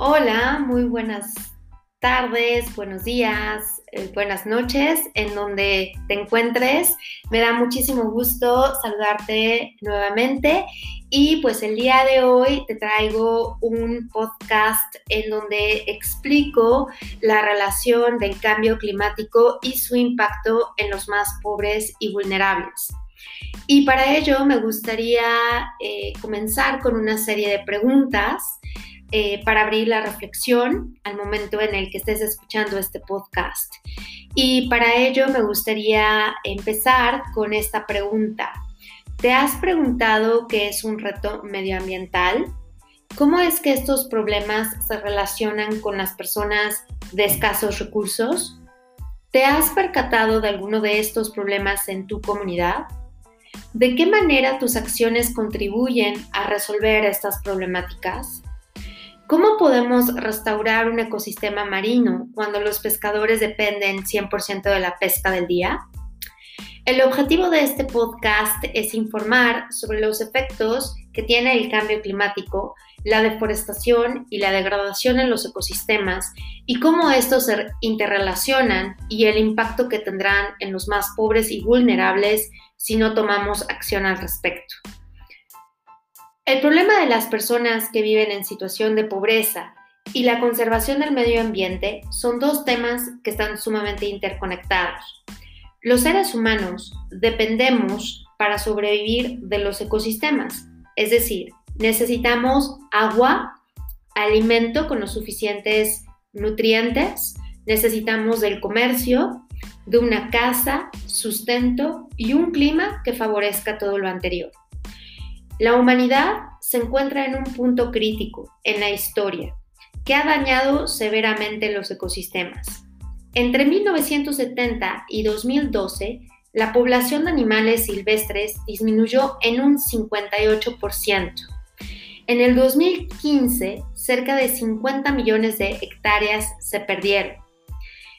Hola, muy buenas tardes, buenos días, eh, buenas noches, en donde te encuentres. Me da muchísimo gusto saludarte nuevamente y pues el día de hoy te traigo un podcast en donde explico la relación del cambio climático y su impacto en los más pobres y vulnerables. Y para ello me gustaría eh, comenzar con una serie de preguntas eh, para abrir la reflexión al momento en el que estés escuchando este podcast. Y para ello me gustaría empezar con esta pregunta. ¿Te has preguntado qué es un reto medioambiental? ¿Cómo es que estos problemas se relacionan con las personas de escasos recursos? ¿Te has percatado de alguno de estos problemas en tu comunidad? ¿De qué manera tus acciones contribuyen a resolver estas problemáticas? ¿Cómo podemos restaurar un ecosistema marino cuando los pescadores dependen 100% de la pesca del día? El objetivo de este podcast es informar sobre los efectos que tiene el cambio climático, la deforestación y la degradación en los ecosistemas y cómo estos se interrelacionan y el impacto que tendrán en los más pobres y vulnerables si no tomamos acción al respecto. El problema de las personas que viven en situación de pobreza y la conservación del medio ambiente son dos temas que están sumamente interconectados. Los seres humanos dependemos para sobrevivir de los ecosistemas, es decir, necesitamos agua, alimento con los suficientes nutrientes, necesitamos del comercio, de una casa, sustento y un clima que favorezca todo lo anterior. La humanidad se encuentra en un punto crítico en la historia que ha dañado severamente los ecosistemas. Entre 1970 y 2012, la población de animales silvestres disminuyó en un 58%. En el 2015, cerca de 50 millones de hectáreas se perdieron.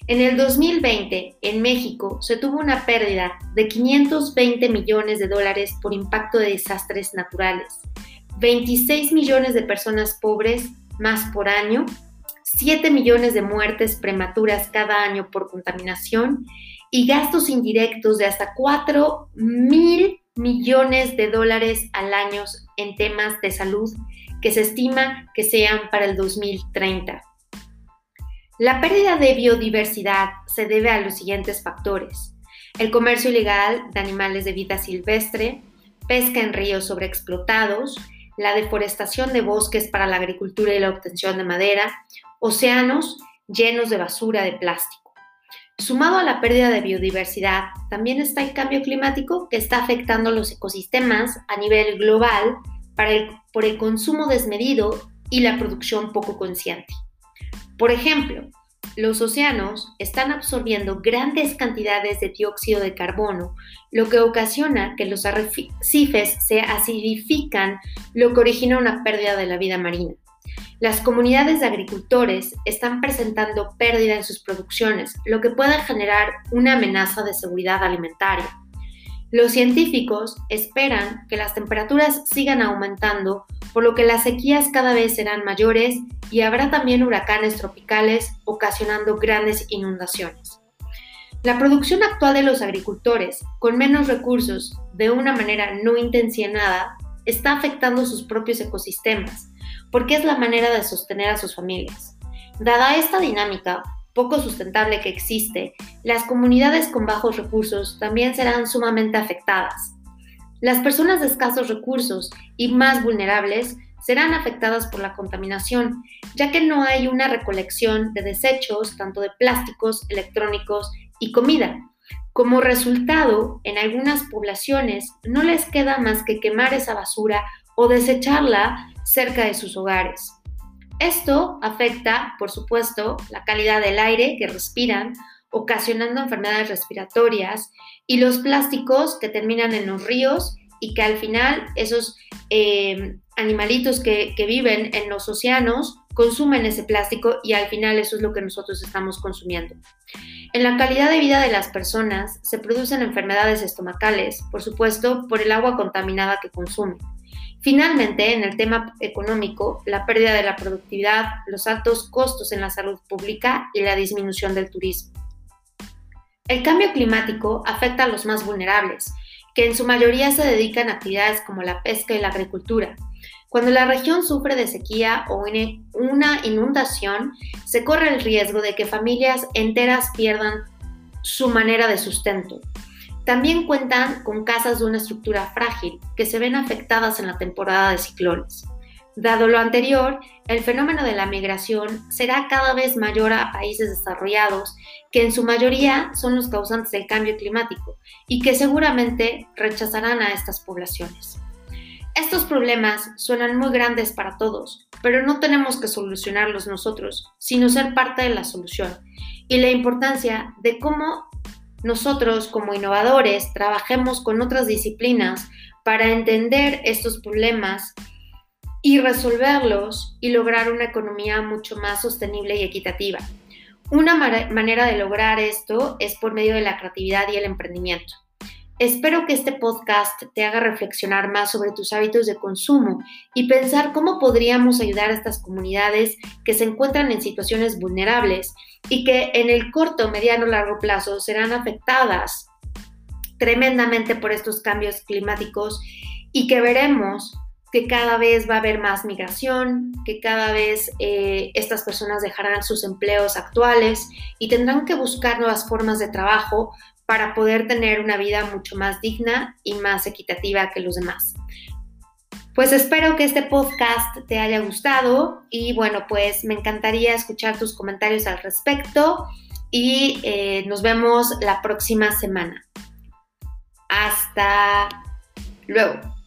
En el 2020, en México, se tuvo una pérdida de 520 millones de dólares por impacto de desastres naturales, 26 millones de personas pobres más por año, 7 millones de muertes prematuras cada año por contaminación. Y gastos indirectos de hasta 4 mil millones de dólares al año en temas de salud que se estima que sean para el 2030. La pérdida de biodiversidad se debe a los siguientes factores. El comercio ilegal de animales de vida silvestre, pesca en ríos sobreexplotados, la deforestación de bosques para la agricultura y la obtención de madera, océanos llenos de basura de plástico. Sumado a la pérdida de biodiversidad, también está el cambio climático que está afectando los ecosistemas a nivel global por el consumo desmedido y la producción poco consciente. Por ejemplo, los océanos están absorbiendo grandes cantidades de dióxido de carbono, lo que ocasiona que los arrecifes se acidifican, lo que origina una pérdida de la vida marina. Las comunidades de agricultores están presentando pérdida en sus producciones, lo que puede generar una amenaza de seguridad alimentaria. Los científicos esperan que las temperaturas sigan aumentando, por lo que las sequías cada vez serán mayores y habrá también huracanes tropicales ocasionando grandes inundaciones. La producción actual de los agricultores, con menos recursos, de una manera no intencionada, está afectando sus propios ecosistemas, porque es la manera de sostener a sus familias. Dada esta dinámica, poco sustentable que existe, las comunidades con bajos recursos también serán sumamente afectadas. Las personas de escasos recursos y más vulnerables serán afectadas por la contaminación, ya que no hay una recolección de desechos, tanto de plásticos, electrónicos y comida. Como resultado, en algunas poblaciones no les queda más que quemar esa basura o desecharla cerca de sus hogares. Esto afecta, por supuesto, la calidad del aire que respiran, ocasionando enfermedades respiratorias y los plásticos que terminan en los ríos y que al final esos eh, animalitos que, que viven en los océanos consumen ese plástico y al final eso es lo que nosotros estamos consumiendo. En la calidad de vida de las personas se producen enfermedades estomacales, por supuesto, por el agua contaminada que consumen Finalmente, en el tema económico, la pérdida de la productividad, los altos costos en la salud pública y la disminución del turismo. El cambio climático afecta a los más vulnerables, que en su mayoría se dedican a actividades como la pesca y la agricultura. Cuando la región sufre de sequía o una inundación, se corre el riesgo de que familias enteras pierdan su manera de sustento. También cuentan con casas de una estructura frágil que se ven afectadas en la temporada de ciclones. Dado lo anterior, el fenómeno de la migración será cada vez mayor a países desarrollados, que en su mayoría son los causantes del cambio climático y que seguramente rechazarán a estas poblaciones. Estos problemas suenan muy grandes para todos, pero no tenemos que solucionarlos nosotros, sino ser parte de la solución. Y la importancia de cómo nosotros como innovadores trabajemos con otras disciplinas para entender estos problemas y resolverlos y lograr una economía mucho más sostenible y equitativa. Una manera de lograr esto es por medio de la creatividad y el emprendimiento. Espero que este podcast te haga reflexionar más sobre tus hábitos de consumo y pensar cómo podríamos ayudar a estas comunidades que se encuentran en situaciones vulnerables y que en el corto, mediano, largo plazo serán afectadas tremendamente por estos cambios climáticos y que veremos que cada vez va a haber más migración, que cada vez eh, estas personas dejarán sus empleos actuales y tendrán que buscar nuevas formas de trabajo para poder tener una vida mucho más digna y más equitativa que los demás. Pues espero que este podcast te haya gustado y bueno, pues me encantaría escuchar tus comentarios al respecto y eh, nos vemos la próxima semana. Hasta luego.